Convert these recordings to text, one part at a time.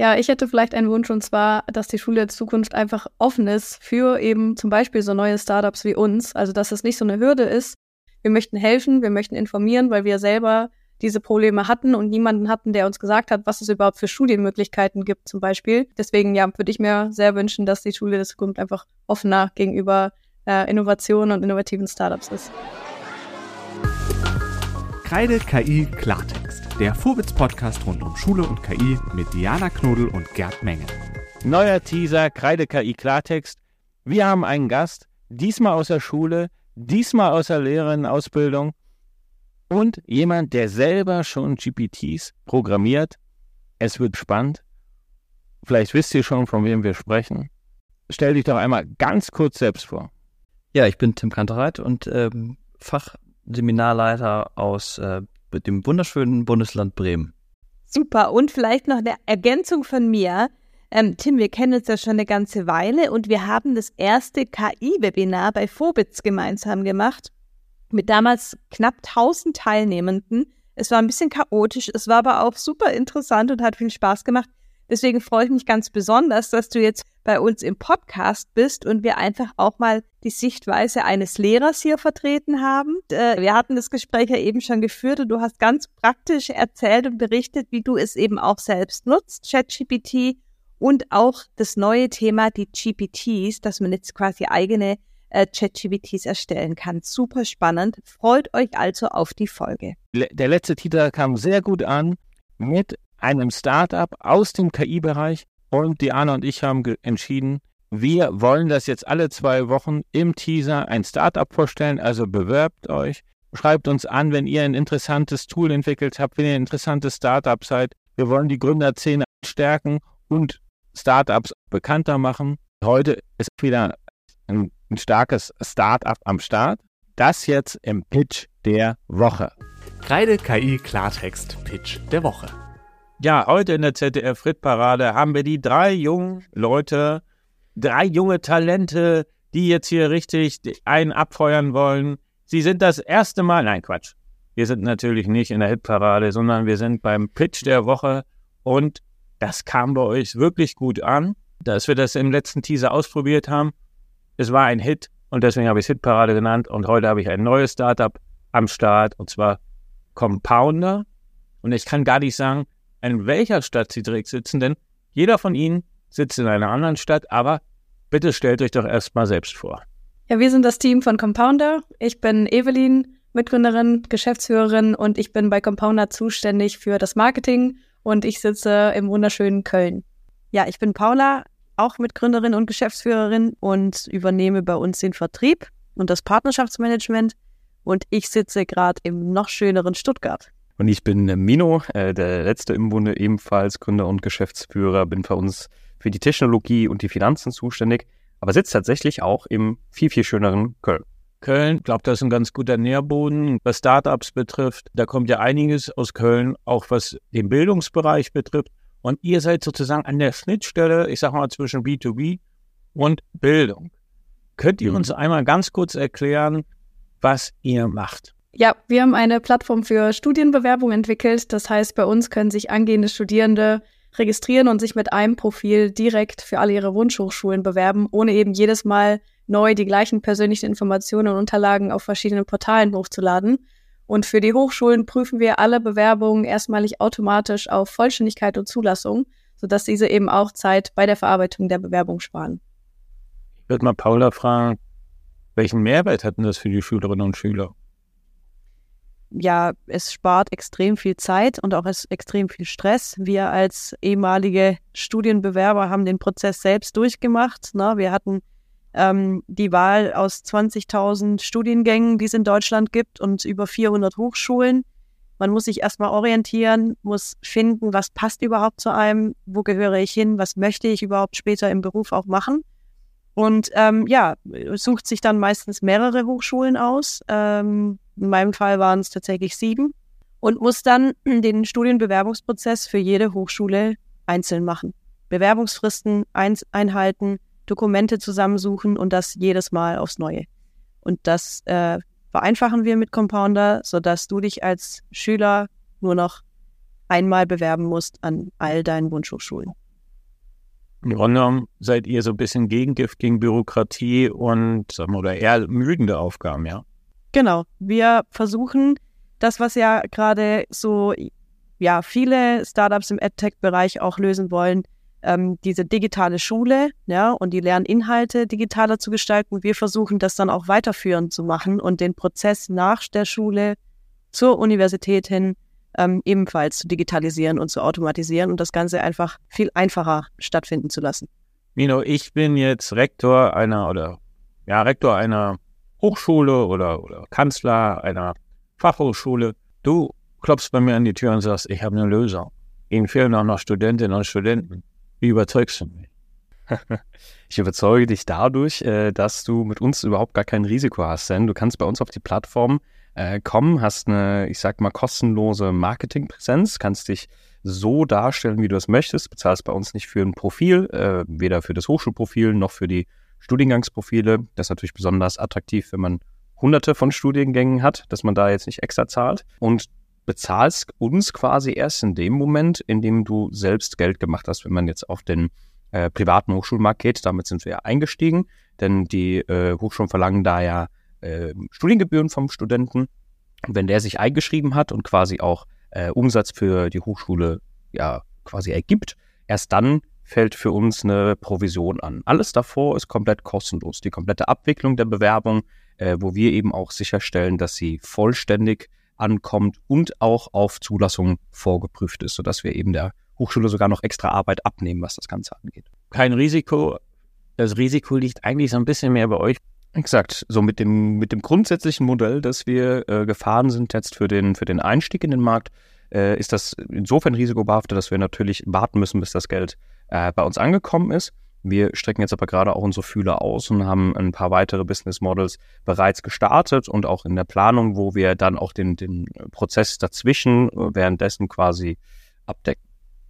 Ja, ich hätte vielleicht einen Wunsch und zwar, dass die Schule in Zukunft einfach offen ist für eben zum Beispiel so neue Startups wie uns. Also, dass es nicht so eine Hürde ist. Wir möchten helfen, wir möchten informieren, weil wir selber diese Probleme hatten und niemanden hatten, der uns gesagt hat, was es überhaupt für Studienmöglichkeiten gibt zum Beispiel. Deswegen ja, würde ich mir sehr wünschen, dass die Schule der Zukunft einfach offener gegenüber äh, Innovationen und innovativen Startups ist. Kreide KI Klartext, der Vorwitz-Podcast rund um Schule und KI mit Diana Knodel und Gerd Menge. Neuer Teaser, Kreide KI Klartext. Wir haben einen Gast, diesmal aus der Schule, diesmal aus der Lehrerinnenausbildung und jemand, der selber schon GPTs programmiert. Es wird spannend. Vielleicht wisst ihr schon, von wem wir sprechen. Stell dich doch einmal ganz kurz selbst vor. Ja, ich bin Tim Kantereit und ähm, Fachseminarleiter aus äh, dem wunderschönen Bundesland Bremen. Super. Und vielleicht noch eine Ergänzung von mir. Ähm, Tim, wir kennen uns ja schon eine ganze Weile und wir haben das erste KI-Webinar bei Phobitz gemeinsam gemacht mit damals knapp 1000 Teilnehmenden. Es war ein bisschen chaotisch, es war aber auch super interessant und hat viel Spaß gemacht. Deswegen freue ich mich ganz besonders, dass du jetzt bei uns im Podcast bist und wir einfach auch mal die Sichtweise eines Lehrers hier vertreten haben. Äh, wir hatten das Gespräch ja eben schon geführt und du hast ganz praktisch erzählt und berichtet, wie du es eben auch selbst nutzt, ChatGPT und auch das neue Thema, die GPTs, dass man jetzt quasi eigene äh, ChatGPTs erstellen kann. Super spannend. Freut euch also auf die Folge. Der letzte Titel kam sehr gut an mit einem Startup aus dem KI-Bereich und Diana und ich haben entschieden, wir wollen das jetzt alle zwei Wochen im Teaser ein Startup vorstellen, also bewerbt euch, schreibt uns an, wenn ihr ein interessantes Tool entwickelt habt, wenn ihr ein interessantes Startup seid. Wir wollen die Gründerszene stärken und Startups bekannter machen. Heute ist wieder ein starkes Start-up am Start. Das jetzt im Pitch der Woche. Kreide KI Klartext Pitch der Woche. Ja, heute in der ZDF Frit-Parade haben wir die drei jungen Leute, drei junge Talente, die jetzt hier richtig einen abfeuern wollen. Sie sind das erste Mal, nein Quatsch, wir sind natürlich nicht in der Hitparade, sondern wir sind beim Pitch der Woche und das kam bei euch wirklich gut an, dass wir das im letzten Teaser ausprobiert haben es war ein Hit und deswegen habe ich es Hitparade genannt. Und heute habe ich ein neues Startup am Start und zwar Compounder. Und ich kann gar nicht sagen, in welcher Stadt sie direkt sitzen, denn jeder von ihnen sitzt in einer anderen Stadt. Aber bitte stellt euch doch erstmal selbst vor. Ja, wir sind das Team von Compounder. Ich bin Evelyn, Mitgründerin, Geschäftsführerin und ich bin bei Compounder zuständig für das Marketing und ich sitze im wunderschönen Köln. Ja, ich bin Paula, auch Mitgründerin und Geschäftsführerin und übernehme bei uns den Vertrieb und das Partnerschaftsmanagement. Und ich sitze gerade im noch schöneren Stuttgart. Und ich bin Mino, äh, der letzte im Bunde, ebenfalls Gründer und Geschäftsführer, bin bei uns für die Technologie und die Finanzen zuständig, aber sitze tatsächlich auch im viel, viel schöneren Köln. Köln, glaube, das ist ein ganz guter Nährboden, was Startups betrifft. Da kommt ja einiges aus Köln, auch was den Bildungsbereich betrifft. Und ihr seid sozusagen an der Schnittstelle, ich sag mal, zwischen B2B und Bildung. Könnt ihr mhm. uns einmal ganz kurz erklären, was ihr macht? Ja, wir haben eine Plattform für Studienbewerbung entwickelt. Das heißt, bei uns können sich angehende Studierende registrieren und sich mit einem Profil direkt für alle ihre Wunschhochschulen bewerben, ohne eben jedes Mal neu die gleichen persönlichen Informationen und Unterlagen auf verschiedenen Portalen hochzuladen. Und für die Hochschulen prüfen wir alle Bewerbungen erstmalig automatisch auf Vollständigkeit und Zulassung, sodass diese eben auch Zeit bei der Verarbeitung der Bewerbung sparen. Ich würde mal Paula fragen, welchen Mehrwert hat denn das für die Schülerinnen und Schüler? Ja, es spart extrem viel Zeit und auch extrem viel Stress. Wir als ehemalige Studienbewerber haben den Prozess selbst durchgemacht. Ne? Wir hatten ähm, die Wahl aus 20.000 Studiengängen, die es in Deutschland gibt und über 400 Hochschulen. Man muss sich erstmal orientieren, muss finden, was passt überhaupt zu einem, wo gehöre ich hin, was möchte ich überhaupt später im Beruf auch machen. Und ähm, ja, sucht sich dann meistens mehrere Hochschulen aus. Ähm, in meinem Fall waren es tatsächlich sieben und muss dann den Studienbewerbungsprozess für jede Hochschule einzeln machen. Bewerbungsfristen einhalten, Dokumente zusammensuchen und das jedes Mal aufs Neue. Und das äh, vereinfachen wir mit Compounder, sodass du dich als Schüler nur noch einmal bewerben musst an all deinen Wunschhochschulen. Im Grunde seid ihr so ein bisschen Gegengift gegen Bürokratie und sagen wir, oder eher müdende Aufgaben, ja? Genau. Wir versuchen das, was ja gerade so ja viele Startups im EdTech-Bereich auch lösen wollen, ähm, diese digitale Schule ja, und die Lerninhalte digitaler zu gestalten. Wir versuchen das dann auch weiterführend zu machen und den Prozess nach der Schule zur Universität hin ähm, ebenfalls zu digitalisieren und zu automatisieren und das Ganze einfach viel einfacher stattfinden zu lassen. Mino, ich bin jetzt Rektor einer oder ja, Rektor einer Hochschule oder, oder Kanzler einer Fachhochschule. Du klopfst bei mir an die Tür und sagst, ich habe eine Lösung. Ihnen fehlen auch noch Studentinnen und Studenten. Wie überzeugst du mich? Ich überzeuge dich dadurch, äh, dass du mit uns überhaupt gar kein Risiko hast, denn du kannst bei uns auf die Plattform äh, kommen, hast eine, ich sag mal, kostenlose Marketingpräsenz, kannst dich so darstellen, wie du es möchtest, bezahlst bei uns nicht für ein Profil, äh, weder für das Hochschulprofil noch für die Studiengangsprofile. Das ist natürlich besonders attraktiv, wenn man hunderte von Studiengängen hat, dass man da jetzt nicht extra zahlt. Und bezahlst uns quasi erst in dem Moment, in dem du selbst Geld gemacht hast, wenn man jetzt auf den äh, privaten Hochschulmarkt geht. Damit sind wir ja eingestiegen, denn die äh, Hochschulen verlangen da ja äh, Studiengebühren vom Studenten. Und wenn der sich eingeschrieben hat und quasi auch äh, Umsatz für die Hochschule ja quasi ergibt, erst dann fällt für uns eine Provision an. Alles davor ist komplett kostenlos. Die komplette Abwicklung der Bewerbung, äh, wo wir eben auch sicherstellen, dass sie vollständig ankommt und auch auf Zulassung vorgeprüft ist, sodass wir eben der Hochschule sogar noch extra Arbeit abnehmen, was das Ganze angeht. Kein Risiko. Das Risiko liegt eigentlich so ein bisschen mehr bei euch. Exakt. So mit dem, mit dem grundsätzlichen Modell, dass wir äh, gefahren sind jetzt für den, für den Einstieg in den Markt, äh, ist das insofern risikobehaftet, dass wir natürlich warten müssen, bis das Geld äh, bei uns angekommen ist. Wir strecken jetzt aber gerade auch unsere Fühler aus und haben ein paar weitere Business Models bereits gestartet und auch in der Planung, wo wir dann auch den, den Prozess dazwischen äh, währenddessen quasi abdecken.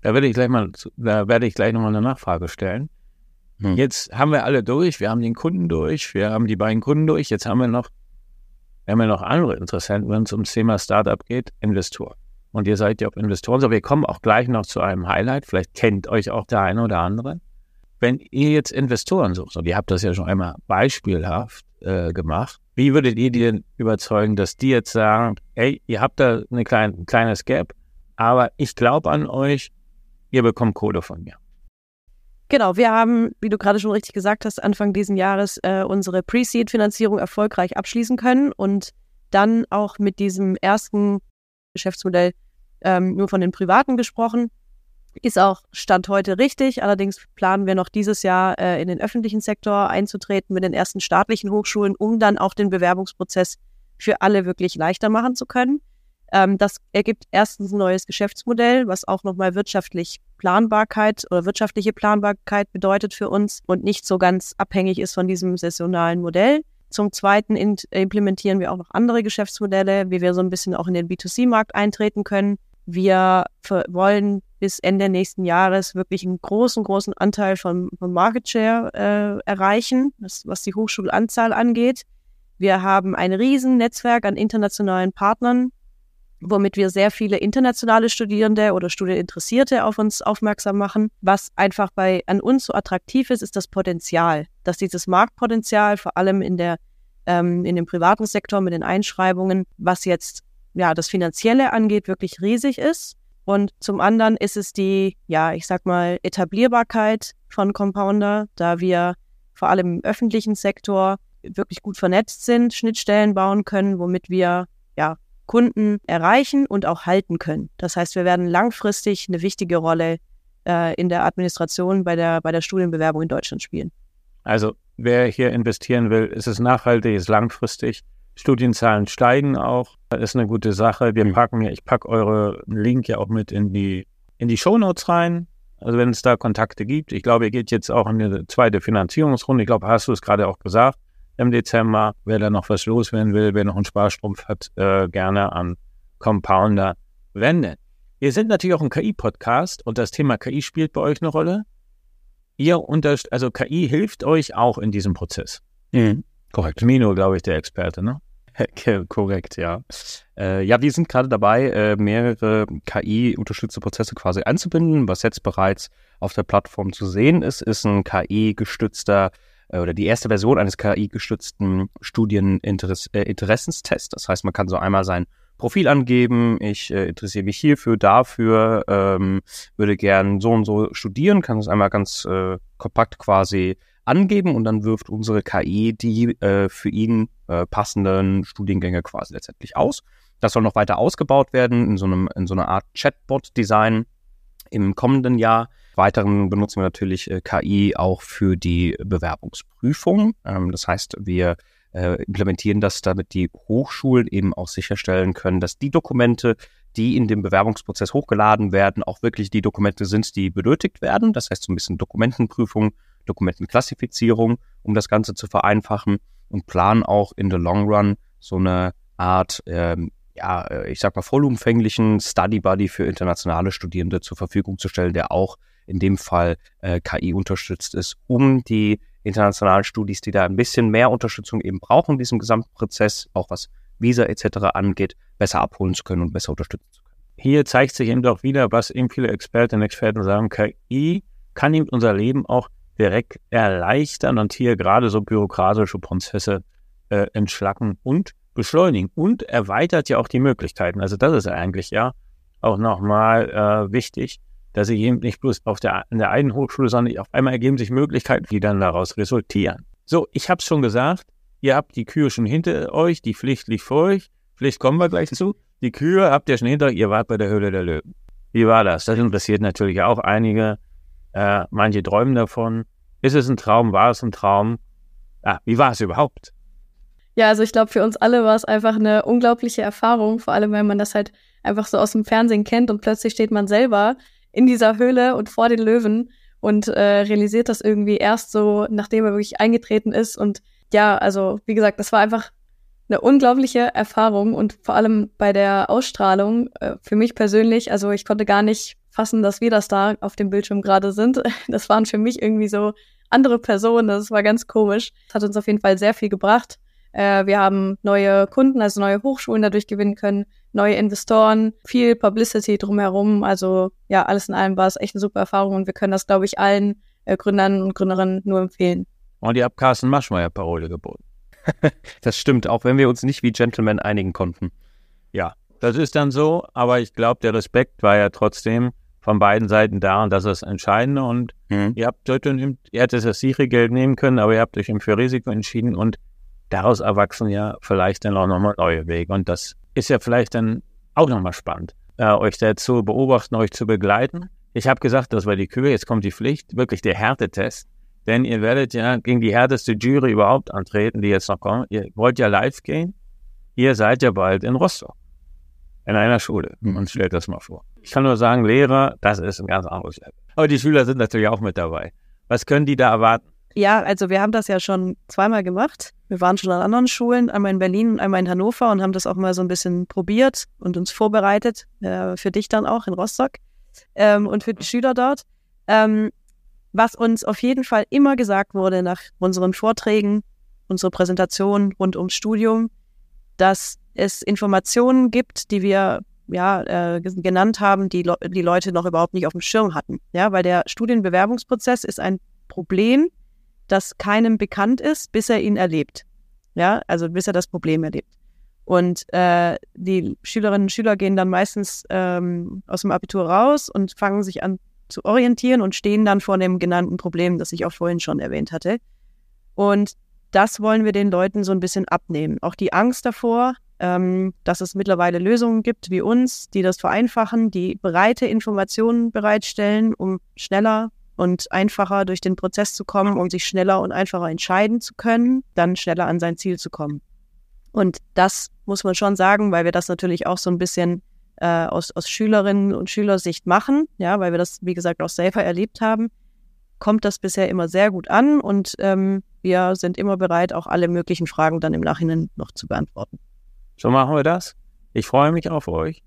Da werde ich gleich mal, da werde ich gleich nochmal eine Nachfrage stellen. Hm. Jetzt haben wir alle durch, wir haben den Kunden durch, wir haben die beiden Kunden durch, jetzt haben wir noch, wir haben ja noch andere Interessenten, wenn es ums Thema Startup geht, Investoren. Und ihr seid ja auch Investoren, so wir kommen auch gleich noch zu einem Highlight, vielleicht kennt euch auch der eine oder andere. Wenn ihr jetzt Investoren sucht, und ihr habt das ja schon einmal beispielhaft äh, gemacht, wie würdet ihr die denn überzeugen, dass die jetzt sagen, ey, ihr habt da eine kleine, ein kleines Gap, aber ich glaube an euch, ihr bekommt Kohle von mir. Genau, wir haben, wie du gerade schon richtig gesagt hast, Anfang diesen Jahres äh, unsere Pre-Seed-Finanzierung erfolgreich abschließen können und dann auch mit diesem ersten Geschäftsmodell ähm, nur von den Privaten gesprochen. Ist auch Stand heute richtig. Allerdings planen wir noch dieses Jahr äh, in den öffentlichen Sektor einzutreten mit den ersten staatlichen Hochschulen, um dann auch den Bewerbungsprozess für alle wirklich leichter machen zu können. Ähm, das ergibt erstens ein neues Geschäftsmodell, was auch nochmal wirtschaftlich Planbarkeit oder wirtschaftliche Planbarkeit bedeutet für uns und nicht so ganz abhängig ist von diesem saisonalen Modell. Zum Zweiten implementieren wir auch noch andere Geschäftsmodelle, wie wir so ein bisschen auch in den B2C-Markt eintreten können. Wir wollen bis Ende nächsten Jahres wirklich einen großen, großen Anteil von, von Market Share äh, erreichen, was, was die Hochschulanzahl angeht. Wir haben ein riesen Netzwerk an internationalen Partnern, womit wir sehr viele internationale Studierende oder Studieninteressierte auf uns aufmerksam machen. Was einfach bei an uns so attraktiv ist, ist das Potenzial, dass dieses Marktpotenzial vor allem in der ähm, in dem privaten Sektor mit den Einschreibungen, was jetzt ja, das Finanzielle angeht, wirklich riesig ist. Und zum anderen ist es die, ja, ich sag mal, Etablierbarkeit von Compounder, da wir vor allem im öffentlichen Sektor wirklich gut vernetzt sind, Schnittstellen bauen können, womit wir ja Kunden erreichen und auch halten können. Das heißt, wir werden langfristig eine wichtige Rolle äh, in der Administration bei der, bei der Studienbewerbung in Deutschland spielen. Also wer hier investieren will, ist es nachhaltig, ist langfristig. Studienzahlen steigen auch. Das ist eine gute Sache. Wir packen ja, ich packe eure Link ja auch mit in die, in die Shownotes rein. Also wenn es da Kontakte gibt. Ich glaube, ihr geht jetzt auch in eine zweite Finanzierungsrunde. Ich glaube, hast du es gerade auch gesagt im Dezember. Wer da noch was loswerden will, wer noch einen Sparstrumpf hat, äh, gerne an Compounder wenden. Wir sind natürlich auch ein KI-Podcast und das Thema KI spielt bei euch eine Rolle. Ihr unter, also KI hilft euch auch in diesem Prozess. Mhm. Korrekt. Mino, glaube ich, der Experte, ne? Korrekt, ja. Äh, ja, wir sind gerade dabei, äh, mehrere KI-unterstützte Prozesse quasi einzubinden. Was jetzt bereits auf der Plattform zu sehen ist, ist ein KI-gestützter äh, oder die erste Version eines KI-gestützten Studieninteressenstests. Äh, das heißt, man kann so einmal sein Profil angeben, ich äh, interessiere mich hierfür, dafür, ähm, würde gern so und so studieren, kann es einmal ganz äh, kompakt quasi angeben und dann wirft unsere KI die äh, für ihn äh, passenden Studiengänge quasi letztendlich aus. Das soll noch weiter ausgebaut werden in so, einem, in so einer Art Chatbot-Design im kommenden Jahr. Weiteren benutzen wir natürlich äh, KI auch für die Bewerbungsprüfung. Ähm, das heißt, wir äh, implementieren das, damit die Hochschulen eben auch sicherstellen können, dass die Dokumente, die in dem Bewerbungsprozess hochgeladen werden, auch wirklich die Dokumente sind, die benötigt werden. Das heißt so ein bisschen Dokumentenprüfung Dokumentenklassifizierung, um das Ganze zu vereinfachen und planen auch in the long run so eine Art, ähm, ja, äh, ich sag mal, vollumfänglichen Study Buddy für internationale Studierende zur Verfügung zu stellen, der auch in dem Fall äh, KI unterstützt ist, um die internationalen Studis, die da ein bisschen mehr Unterstützung eben brauchen in diesem gesamten Prozess, auch was Visa etc. angeht, besser abholen zu können und besser unterstützen zu können. Hier zeigt sich eben doch wieder, was eben viele Expertinnen und Experten sagen, KI kann eben unser Leben auch direkt erleichtern und hier gerade so bürokratische Prozesse äh, entschlacken und beschleunigen und erweitert ja auch die Möglichkeiten. Also das ist eigentlich ja auch nochmal äh, wichtig, dass sie eben nicht bloß auf der, in der einen Hochschule, sondern auf einmal ergeben sich Möglichkeiten, die dann daraus resultieren. So, ich habe es schon gesagt, ihr habt die Kühe schon hinter euch, die Pflicht liegt vor euch. Pflicht kommen wir gleich zu. Die Kühe habt ihr schon hinter euch, ihr wart bei der Höhle der Löwen. Wie war das? Das interessiert natürlich auch einige. Äh, manche träumen davon. Ist es ein Traum? War es ein Traum? Ah, wie war es überhaupt? Ja, also ich glaube, für uns alle war es einfach eine unglaubliche Erfahrung, vor allem wenn man das halt einfach so aus dem Fernsehen kennt und plötzlich steht man selber in dieser Höhle und vor den Löwen und äh, realisiert das irgendwie erst so, nachdem er wirklich eingetreten ist. Und ja, also wie gesagt, das war einfach eine unglaubliche Erfahrung und vor allem bei der Ausstrahlung äh, für mich persönlich, also ich konnte gar nicht fassen, dass wir das da auf dem Bildschirm gerade sind. Das waren für mich irgendwie so andere Personen. Das war ganz komisch. Das hat uns auf jeden Fall sehr viel gebracht. Äh, wir haben neue Kunden, also neue Hochschulen dadurch gewinnen können, neue Investoren, viel Publicity drumherum. Also ja, alles in allem war es echt eine super Erfahrung und wir können das, glaube ich, allen äh, Gründern und Gründerinnen nur empfehlen. Und ihr habt Carsten Maschmeyer Parole geboten. das stimmt, auch wenn wir uns nicht wie Gentlemen einigen konnten. Ja, das ist dann so, aber ich glaube, der Respekt war ja trotzdem von beiden Seiten da und das ist das Entscheidende. Und mhm. ihr habt heute, ihr hättet das sichere Geld nehmen können, aber ihr habt euch für Risiko entschieden und daraus erwachsen ja vielleicht dann auch nochmal neue Wege. Und das ist ja vielleicht dann auch nochmal spannend, äh, euch da zu beobachten, euch zu begleiten. Ich habe gesagt, das war die Kühe, jetzt kommt die Pflicht, wirklich der Härtetest. Denn ihr werdet ja gegen die härteste Jury überhaupt antreten, die jetzt noch kommt. Ihr wollt ja live gehen. Ihr seid ja bald in Rostock. In einer Schule. Und mhm. stellt das mal vor. Ich kann nur sagen, Lehrer, das ist ein ganz anderes Level. Aber die Schüler sind natürlich auch mit dabei. Was können die da erwarten? Ja, also wir haben das ja schon zweimal gemacht. Wir waren schon an anderen Schulen, einmal in Berlin und einmal in Hannover und haben das auch mal so ein bisschen probiert und uns vorbereitet, äh, für dich dann auch in Rostock ähm, und für die Schüler dort. Ähm, was uns auf jeden Fall immer gesagt wurde nach unseren Vorträgen, unsere Präsentation rund ums Studium, dass es Informationen gibt, die wir ja, äh, genannt haben, die Le die Leute noch überhaupt nicht auf dem Schirm hatten. Ja, weil der Studienbewerbungsprozess ist ein Problem, das keinem bekannt ist, bis er ihn erlebt. Ja, also bis er das Problem erlebt. Und äh, die Schülerinnen und Schüler gehen dann meistens ähm, aus dem Abitur raus und fangen sich an zu orientieren und stehen dann vor dem genannten Problem, das ich auch vorhin schon erwähnt hatte. Und das wollen wir den Leuten so ein bisschen abnehmen. Auch die Angst davor, ähm, dass es mittlerweile Lösungen gibt wie uns, die das vereinfachen, die breite Informationen bereitstellen, um schneller und einfacher durch den Prozess zu kommen, um sich schneller und einfacher entscheiden zu können, dann schneller an sein Ziel zu kommen. Und das muss man schon sagen, weil wir das natürlich auch so ein bisschen äh, aus, aus Schülerinnen und Schülersicht machen, ja, weil wir das, wie gesagt, auch selber erlebt haben, kommt das bisher immer sehr gut an und ähm, wir sind immer bereit, auch alle möglichen Fragen dann im Nachhinein noch zu beantworten. So machen wir das. Ich freue mich auf euch.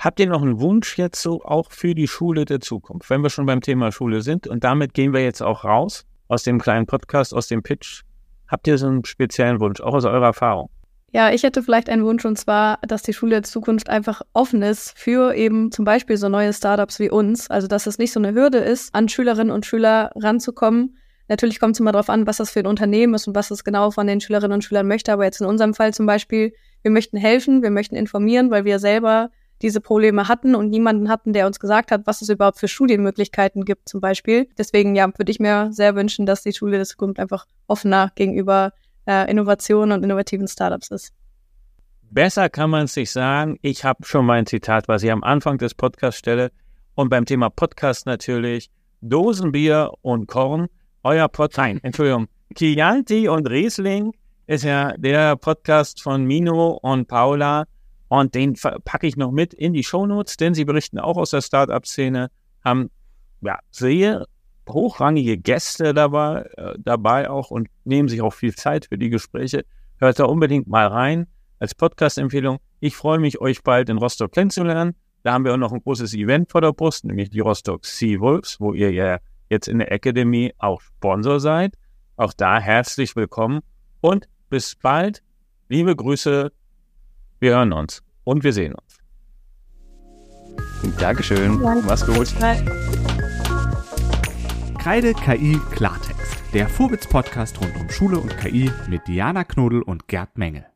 Habt ihr noch einen Wunsch jetzt so auch für die Schule der Zukunft, wenn wir schon beim Thema Schule sind? Und damit gehen wir jetzt auch raus aus dem kleinen Podcast, aus dem Pitch. Habt ihr so einen speziellen Wunsch, auch aus eurer Erfahrung? Ja, ich hätte vielleicht einen Wunsch und zwar, dass die Schule in Zukunft einfach offen ist für eben zum Beispiel so neue Startups wie uns. Also, dass es nicht so eine Hürde ist, an Schülerinnen und Schüler ranzukommen. Natürlich kommt es immer darauf an, was das für ein Unternehmen ist und was es genau von den Schülerinnen und Schülern möchte. Aber jetzt in unserem Fall zum Beispiel, wir möchten helfen, wir möchten informieren, weil wir selber diese Probleme hatten und niemanden hatten, der uns gesagt hat, was es überhaupt für Studienmöglichkeiten gibt zum Beispiel. Deswegen ja, würde ich mir sehr wünschen, dass die Schule der Zukunft einfach offener gegenüber äh, Innovationen und innovativen Startups ist. Besser kann man es sich sagen. Ich habe schon mein Zitat, was ich am Anfang des Podcasts stelle. Und beim Thema Podcast natürlich Dosenbier und Korn. Euer Pod, nein, Entschuldigung, Chianti und Riesling ist ja der Podcast von Mino und Paula. Und den packe ich noch mit in die Shownotes, denn sie berichten auch aus der Startup-Szene, haben ja, sehr hochrangige Gäste dabei, äh, dabei auch und nehmen sich auch viel Zeit für die Gespräche. Hört da unbedingt mal rein als Podcast-Empfehlung. Ich freue mich, euch bald in Rostock kennenzulernen. Da haben wir auch noch ein großes Event vor der Brust, nämlich die Rostock Sea Wolves, wo ihr ja jetzt in der Academy auch Sponsor seid. Auch da herzlich willkommen und bis bald. Liebe Grüße. Wir hören uns und wir sehen uns. Dankeschön. Danke. Mach's gut. Kreide KI Klartext, der Vorwitz-Podcast rund um Schule und KI mit Diana Knodel und Gerd Menge.